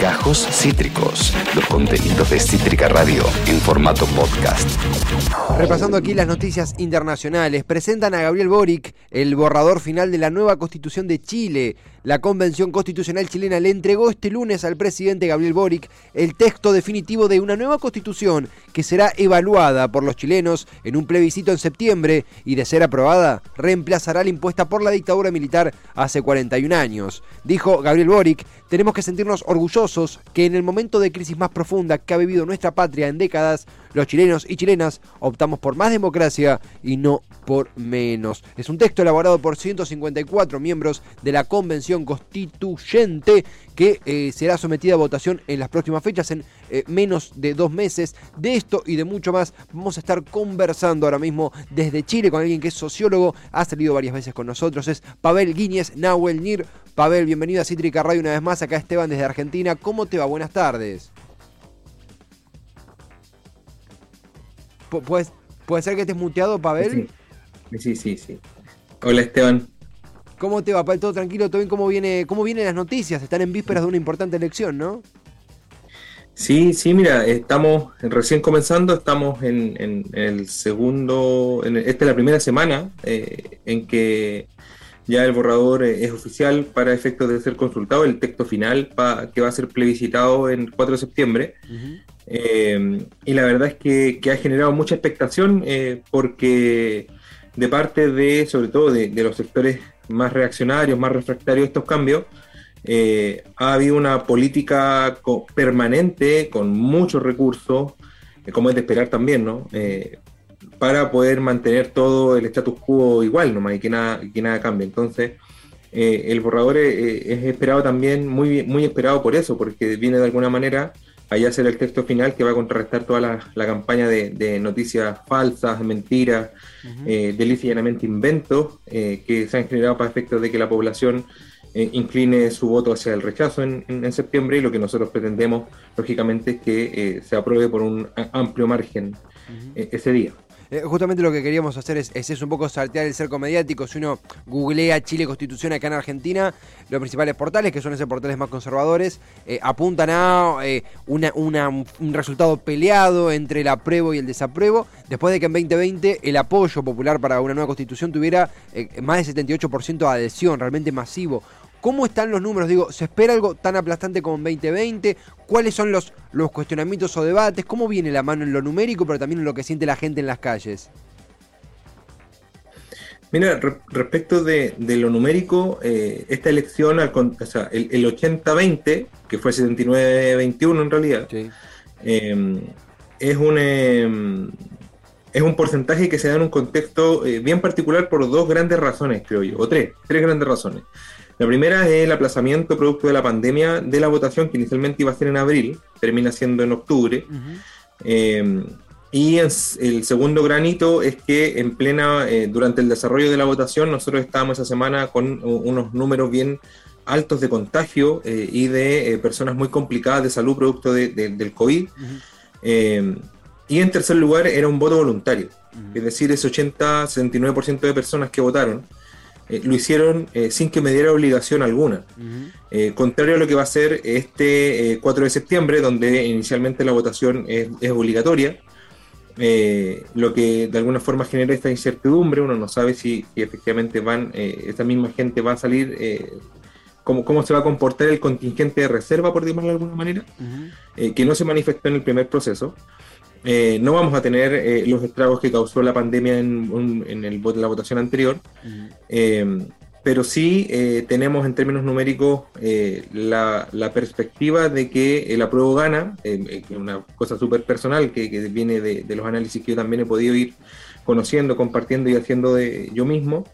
Gajos Cítricos, los contenidos de Cítrica Radio en formato podcast. Repasando aquí las noticias internacionales, presentan a Gabriel Boric el borrador final de la nueva constitución de Chile. La Convención Constitucional chilena le entregó este lunes al presidente Gabriel Boric el texto definitivo de una nueva constitución que será evaluada por los chilenos en un plebiscito en septiembre y de ser aprobada reemplazará la impuesta por la dictadura militar hace 41 años. Dijo Gabriel Boric, tenemos que sentirnos orgullosos que en el momento de crisis más profunda que ha vivido nuestra patria en décadas, los chilenos y chilenas optamos por más democracia y no por menos. Es un texto elaborado por 154 miembros de la Convención Constituyente que eh, será sometida a votación en las próximas fechas, en eh, menos de dos meses. De esto y de mucho más vamos a estar conversando ahora mismo desde Chile con alguien que es sociólogo, ha salido varias veces con nosotros, es Pavel Guíñez Nahuel Nir. Pavel, bienvenido a Cítrica Radio una vez más, acá Esteban desde Argentina. ¿Cómo te va? Buenas tardes. ¿Puede, ¿Puede ser que estés muteado, Pavel? Sí, sí, sí. Hola, Esteban. ¿Cómo te va, Pavel? ¿Todo tranquilo? ¿Todo bien? ¿Cómo, viene, ¿Cómo vienen las noticias? Están en vísperas de una importante elección, ¿no? Sí, sí, mira, estamos recién comenzando, estamos en, el segundo, en esta es la primera semana eh, en que ya el borrador es oficial para efectos de ser consultado, el texto final que va a ser plebiscitado en 4 de septiembre. Eh, y la verdad es que, ha generado mucha expectación eh, porque de parte de, sobre todo de, los sectores más reaccionarios, más refractarios a estos cambios, eh, ha habido una política permanente con muchos recursos, como es de esperar también, ¿no? para poder mantener todo el status quo igual nomás y que nada, que nada cambie. Entonces, el borrador es, esperado también, muy, muy esperado por eso, porque viene de alguna manera allá será el texto final que va a contrarrestar toda la, campaña de, noticias falsas, mentiras, eh, de llanamente inventos eh, que se han generado para efectos de que la población eh, incline su voto hacia el rechazo en, septiembre y lo que nosotros pretendemos, lógicamente, es que eh, se apruebe por un amplio margen ese día. Eh, justamente lo que queríamos hacer es, es, un poco saltear el cerco mediático. Si uno googlea Chile Constitución acá en Argentina, los principales portales, que son esos portales más conservadores, eh, apuntan a eh, un resultado peleado entre el apruebo y el desapruebo, después de que en 2020 el apoyo popular para una nueva constitución tuviera más del 78% de adhesión, realmente masivo. ¿Cómo están los números? Digo, ¿se espera algo tan aplastante como en 2020? ¿Cuáles son los, los cuestionamientos o debates? ¿Cómo viene la mano en lo numérico, pero también en lo que siente la gente en las calles? Mira, respecto de, lo numérico, eh, esta elección, o sea, el, 80-20, que fue 79-21 en realidad, em, es, un, em, es un porcentaje que se da en un contexto eh, bien particular por dos grandes razones, creo yo, o tres, tres grandes razones. La primera es el aplazamiento producto de la pandemia de la votación, que inicialmente iba a ser en abril, termina siendo en octubre. Eh, y el segundo granito es que en plena, eh, durante el desarrollo de la votación, nosotros estábamos esa semana con unos números bien altos de contagio eh, y de personas muy complicadas de salud producto del COVID. y en tercer lugar era un voto voluntario, es decir, ese 80-69% de personas que votaron eh, lo hicieron eh, sin que me diera obligación alguna. Eh, contrario a lo que va a ser este 4 de septiembre, donde inicialmente la votación es, obligatoria, lo que de alguna forma genera esta incertidumbre, uno no sabe si, efectivamente van, esta misma gente va a salir, cómo, cómo se va a comportar el contingente de reserva, por decirlo de alguna manera, que no se manifestó en el primer proceso. Eh, no vamos a tener eh, los estragos que causó la pandemia en, en el, la votación anterior, eh, pero sí tenemos en términos numéricos la, perspectiva de que el apruebo gana, que es una cosa súper personal que, viene de, los análisis que yo también he podido ir conociendo, compartiendo y haciendo de yo mismo.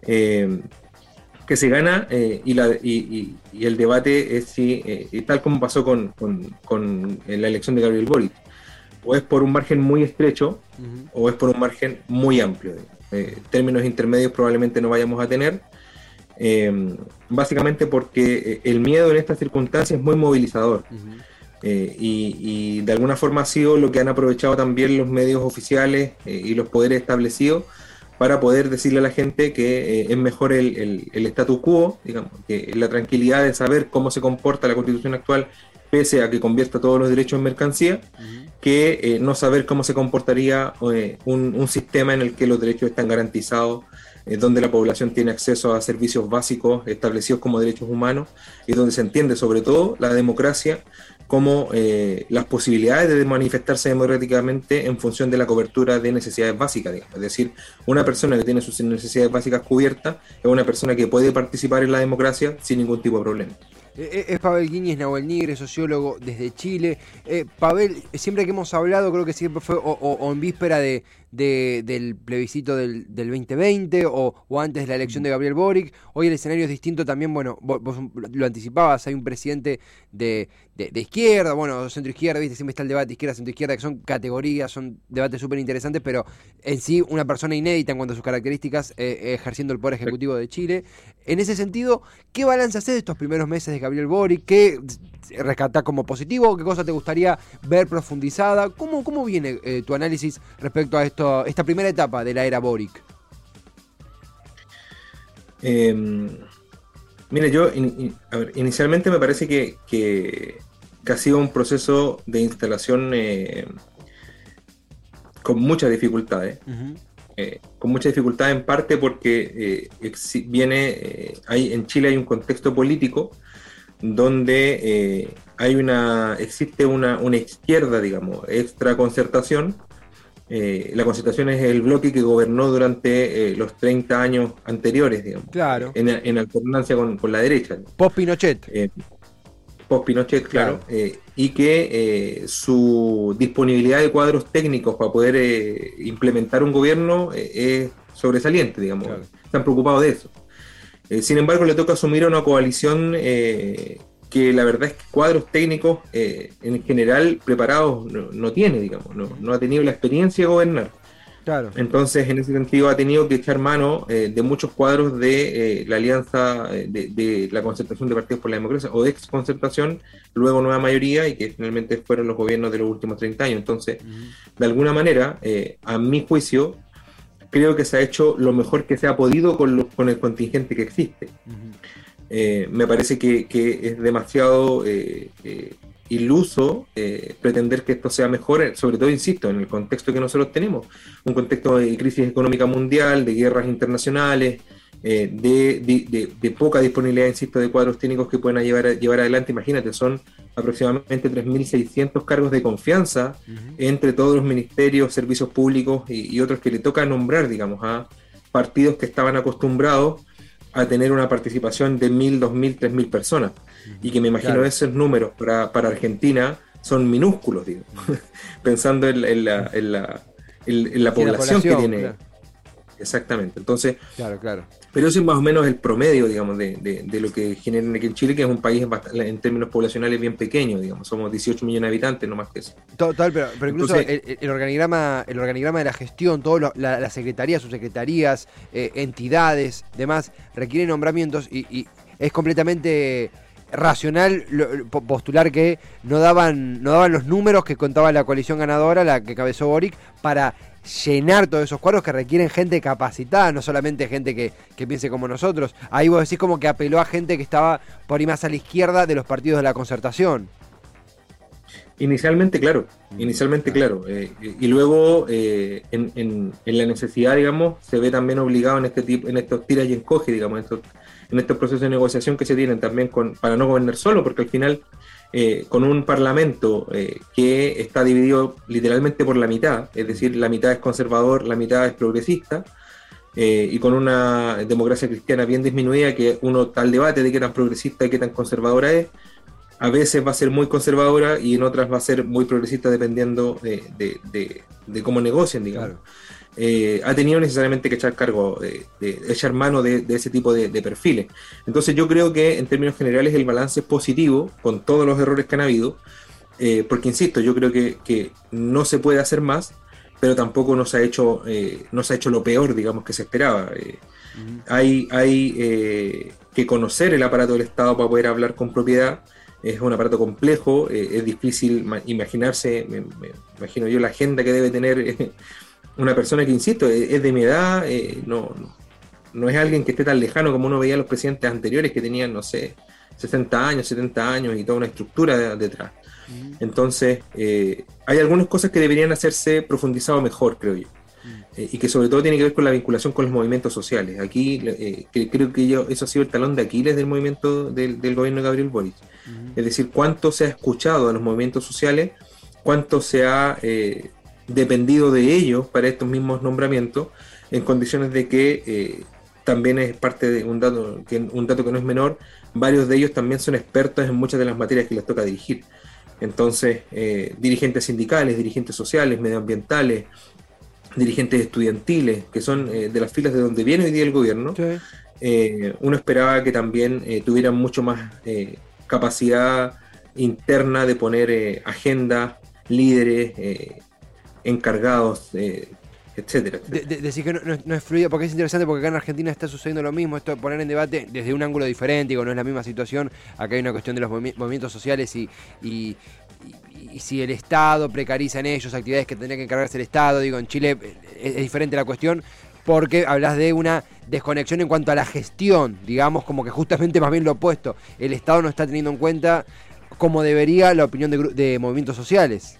que se gana y, la, y, el debate es si, tal como pasó con, con, con la elección de Gabriel Boric, o es por un margen muy estrecho o es por un margen muy amplio. Eh, términos intermedios probablemente no vayamos a tener, em, básicamente porque eh, el miedo en estas circunstancias es muy movilizador. Eh, y, de alguna forma ha sido lo que han aprovechado también los medios oficiales y los poderes establecidos para poder decirle a la gente que es mejor el, el, status quo, digamos, que la tranquilidad de saber cómo se comporta la constitución actual pese a que convierta todos los derechos en mercancía, que no saber cómo se comportaría un, un, sistema en el que los derechos están garantizados donde la población tiene acceso a servicios básicos establecidos como derechos humanos y donde se entiende sobre todo la democracia como eh, las posibilidades de manifestarse democráticamente en función de la cobertura de necesidades básicas. Es decir, una persona que tiene sus necesidades básicas cubiertas es una persona que puede participar en la democracia sin ningún tipo de problema. Eh, eh, es Pavel Guiñez Nahuel Nigre, sociólogo desde Chile. Pavel, siempre que hemos hablado, creo que siempre fue o en víspera de, del plebiscito del, 2020 o, antes de la elección de Gabriel Boric. Hoy el escenario es distinto también, bueno, vos, lo anticipabas, hay un presidente de, izquierda, bueno, centro-izquierda, viste, siempre está el debate izquierda-centro-izquierda, que son categorías, son debates súper interesantes, pero en sí una persona inédita en cuanto a sus características eh, ejerciendo el poder ejecutivo de Chile. En ese sentido, ¿qué balance haces de estos primeros meses de Gabriel Boric? ¿Qué rescatás como positivo? ¿Qué cosa te gustaría ver profundizada? ¿Cómo, cómo viene eh, tu análisis respecto a esto? esta primera etapa de la era Boric? Em, mira, yo inicialmente me parece que, ha sido un proceso de instalación eh, con muchas dificultades. Eh, con mucha dificultad en parte porque eh, viene, hay, en Chile hay un contexto político donde hay una, existe una, una izquierda, digamos, extra concertación, eh, la Concertación es el bloque que gobernó durante eh, los 30 años anteriores, digamos. Claro. En, alternancia con, la derecha. Post-Pinochet. Eh, Post-Pinochet, claro. y que su disponibilidad de cuadros técnicos para poder implementar un gobierno es sobresaliente, digamos. Están preocupados de eso. sin embargo, le toca asumir a una coalición que la verdad es que cuadros técnicos eh, en general preparados no, tiene, digamos, no, ha tenido la experiencia de gobernar. Claro. Entonces, en ese sentido, ha tenido que echar mano eh, de muchos cuadros de eh, la alianza de, la concertación de partidos por la democracia o de ex concertación, luego nueva mayoría y que finalmente fueron los gobiernos de los últimos 30 años. Entonces, de alguna manera, a mi juicio, creo que se ha hecho lo mejor que se ha podido con, con el contingente que existe. Eh, me parece que, es demasiado eh, eh, iluso pretender que esto sea mejor, sobre todo, insisto, en el contexto que nosotros tenemos, un contexto de crisis económica mundial, de guerras internacionales, de, poca disponibilidad, insisto, de cuadros técnicos que puedan llevar, llevar adelante. Imagínate, son aproximadamente 3.600 cargos de confianza entre todos los ministerios, servicios públicos y, y otros que le toca nombrar, digamos, a partidos que estaban acostumbrados a tener una participación de mil, dos mil, tres mil personas. Y que me imagino esos números para, Argentina son minúsculos, digo. pensando en, la, en, la, en, la, población que tiene. Exactamente. Entonces, claro, claro. Pero eso es más o menos el promedio, digamos, de, de, lo que generan aquí en Chile, que es un país en términos poblacionales bien pequeño, digamos, somos 18 millones de habitantes, no más que eso. Total, pero, pero incluso el, organigrama, el organigrama de la gestión, todas las secretarías, subsecretarías, eh, entidades, demás, requieren nombramientos y, y es completamente racional postular que no daban, no daban los números que contaba la coalición ganadora, la que cabezó Boric, para llenar todos esos cuadros que requieren gente capacitada, no solamente gente que, piense como nosotros. Ahí vos decís como que apeló a gente que estaba por ahí más a la izquierda de los partidos de la concertación. Inicialmente, claro, inicialmente, claro. Eh, y luego, eh, en, la necesidad, digamos, se ve también obligado en este tipo, en estos tiras y encoge, digamos, en estos, en estos procesos de negociación que se tienen también con, para no gobernar solo, porque al final eh, con un parlamento eh, que está dividido literalmente por la mitad, es decir, la mitad es conservador, la mitad es progresista, eh, y con una democracia cristiana bien disminuida, que uno tal debate de qué tan progresista y qué tan conservadora es, a veces va a ser muy conservadora y en otras va a ser muy progresista dependiendo de, de, cómo negocian, digamos. Eh, ha tenido necesariamente que echar cargo, de, echar mano de, ese tipo de, perfiles. Entonces yo creo que en términos generales el balance es positivo, con todos los errores que han habido, eh, porque insisto, yo creo que, no se puede hacer más, pero tampoco nos ha hecho, eh, ha hecho lo peor, digamos, que se esperaba. Hay, hay que conocer el aparato del Estado para poder hablar con propiedad. Es un aparato complejo, es difícil imaginarse, me, imagino yo, la agenda que debe tener una persona que, insisto, es, de mi edad, eh, no, no es alguien que esté tan lejano como uno veía a los presidentes anteriores que tenían, no sé, 60 años, 70 años y toda una estructura detrás. Entonces, eh, hay algunas cosas que deberían hacerse profundizado mejor, creo yo. Eh, y que sobre todo tiene que ver con la vinculación con los movimientos sociales. Aquí eh, creo que yo, eso ha sido el talón de Aquiles del movimiento del, gobierno de Gabriel Boric. Es decir, cuánto se ha escuchado a los movimientos sociales, cuánto se ha dependido de ellos para estos mismos nombramientos, en condiciones de que también es parte de un dato que, un dato que no es menor, varios de ellos también son expertos en muchas de las materias que les toca dirigir. Entonces, eh, dirigentes sindicales, dirigentes sociales, medioambientales, dirigentes estudiantiles, que son eh, de las filas de donde viene hoy día el gobierno, eh, uno esperaba que también tuvieran mucho más capacidad interna de poner agendas, líderes, encargados etcétera. decir que no, es fluido, porque es interesante porque acá en Argentina está sucediendo lo mismo, esto de poner en debate desde un ángulo diferente, digo, no es la misma situación, acá hay una cuestión de los movimientos sociales y, y, si el Estado precariza en ellos actividades que tendría que encargarse el Estado, digo, en Chile es, diferente la cuestión porque hablas de una desconexión en cuanto a la gestión, digamos, como que justamente más bien lo opuesto, el Estado no está teniendo en cuenta como debería la opinión de, de movimientos sociales.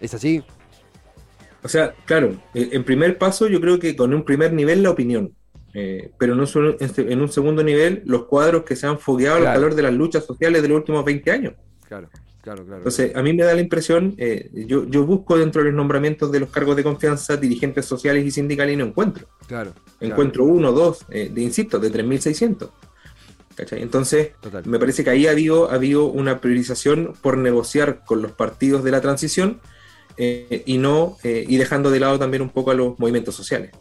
¿Es así? O sea, claro, eh, en primer paso yo creo que con un primer nivel la opinión, eh, pero no solo en un segundo nivel los cuadros que se han fogueado al calor de las luchas sociales de los últimos 20 años. Claro, claro, claro. Entonces, a mí me da la impresión, eh, yo, yo busco dentro de los nombramientos de los cargos de confianza dirigentes sociales y sindicales y no encuentro. Claro. Encuentro uno, dos, de, insisto, de 3.600. Entonces, me parece que ahí ha habido, ha habido una priorización por negociar con los partidos de la transición eh, y no eh, y dejando de lado también un poco a los movimientos sociales.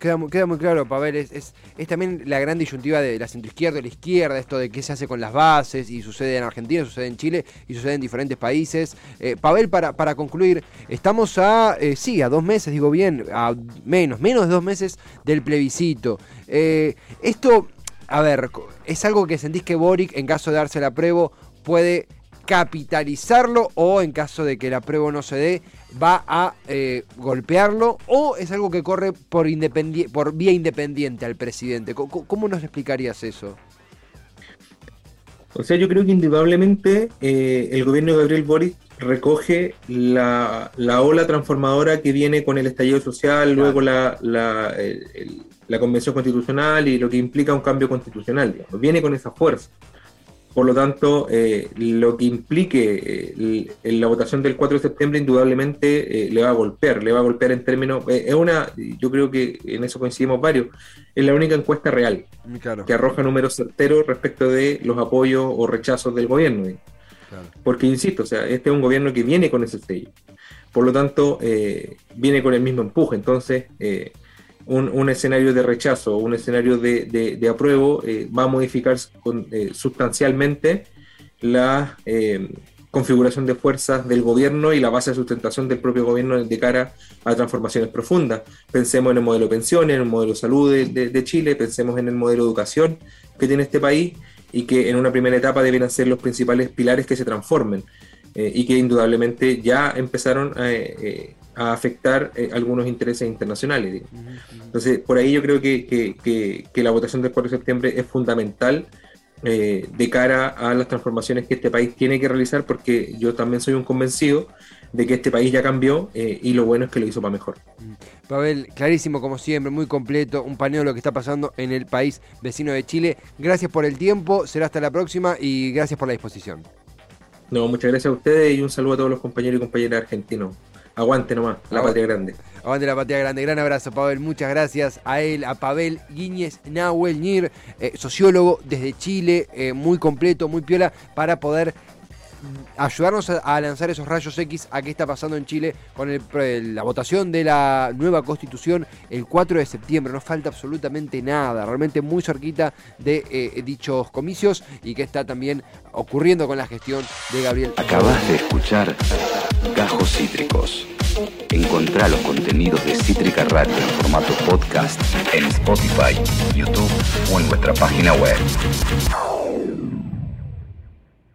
queda, muy, queda muy claro, Pavel, es, es, es, también la gran disyuntiva de la centroizquierda y la izquierda, esto de qué se hace con las bases, y sucede en Argentina, sucede en Chile, y sucede en diferentes países. Eh, Pavel, para, para concluir, estamos a, eh, sí, a dos meses, digo bien, a menos, menos de dos meses del plebiscito. esto, a ver, es algo que sentís que Boric, en caso de darse la prueba, puede capitalizarlo o en caso de que la prueba no se dé, va a eh, golpearlo o es algo que corre por, por vía independiente al presidente. ¿Cómo, nos explicarías eso? O sea, yo creo que indudablemente eh, el gobierno de Gabriel Boric recoge la, ola transformadora que viene con el estallido social, luego la, la, la, convención constitucional y lo que implica un cambio constitucional. Viene con esa fuerza. Por lo tanto, eh, lo que implique eh, la votación del 4 de septiembre indudablemente eh, le va a golpear, le va a golpear en términos, es una, yo creo que en eso coincidimos varios, es la única encuesta real que arroja números certeros respecto de los apoyos o rechazos del gobierno. Porque, insisto, o sea, este es un gobierno que viene con ese sello. Por lo tanto, viene con el mismo empuje. Entonces, un, escenario de rechazo o un escenario de, de, apruebo eh, va a modificar eh, sustancialmente la eh, configuración de fuerzas del gobierno y la base de sustentación del propio gobierno de cara a transformaciones profundas. Pensemos en el modelo de pensiones, en el modelo de salud de, Chile, pensemos en el modelo de educación que tiene este país y que en una primera etapa deben ser los principales pilares que se transformen y que indudablemente ya empezaron a a afectar eh, algunos intereses internacionales. Entonces, por ahí yo creo que, la votación del 4 de septiembre es fundamental eh, de cara a las transformaciones que este país tiene que realizar, porque yo también soy un convencido de que este país ya cambió eh, y lo bueno es que lo hizo para mejor. Pavel, clarísimo como siempre, muy completo, un paneo de lo que está pasando en el país vecino de Chile. Gracias por el tiempo, será hasta la próxima y gracias por la disposición. No, muchas gracias a ustedes y un saludo a todos los compañeros y compañeras argentinos. Aguante nomás, la patria grande. Aguante la patria grande. Gran abrazo, Pavel. Muchas gracias a él, a Pavel Guiñez Nahuel Nir, eh, sociólogo desde Chile, eh, muy completo, muy piola, para poder ayudarnos a, lanzar esos rayos X a qué está pasando en Chile con la votación de la nueva constitución el 4 de septiembre. No falta absolutamente nada, realmente muy cerquita de eh, dichos comicios y que está también ocurriendo con la gestión de Gabriel. Acabas de escuchar Gajos Cítricos. Encontrá los contenidos de Cítrica Radio en formato podcast en Spotify, YouTube o en nuestra página web.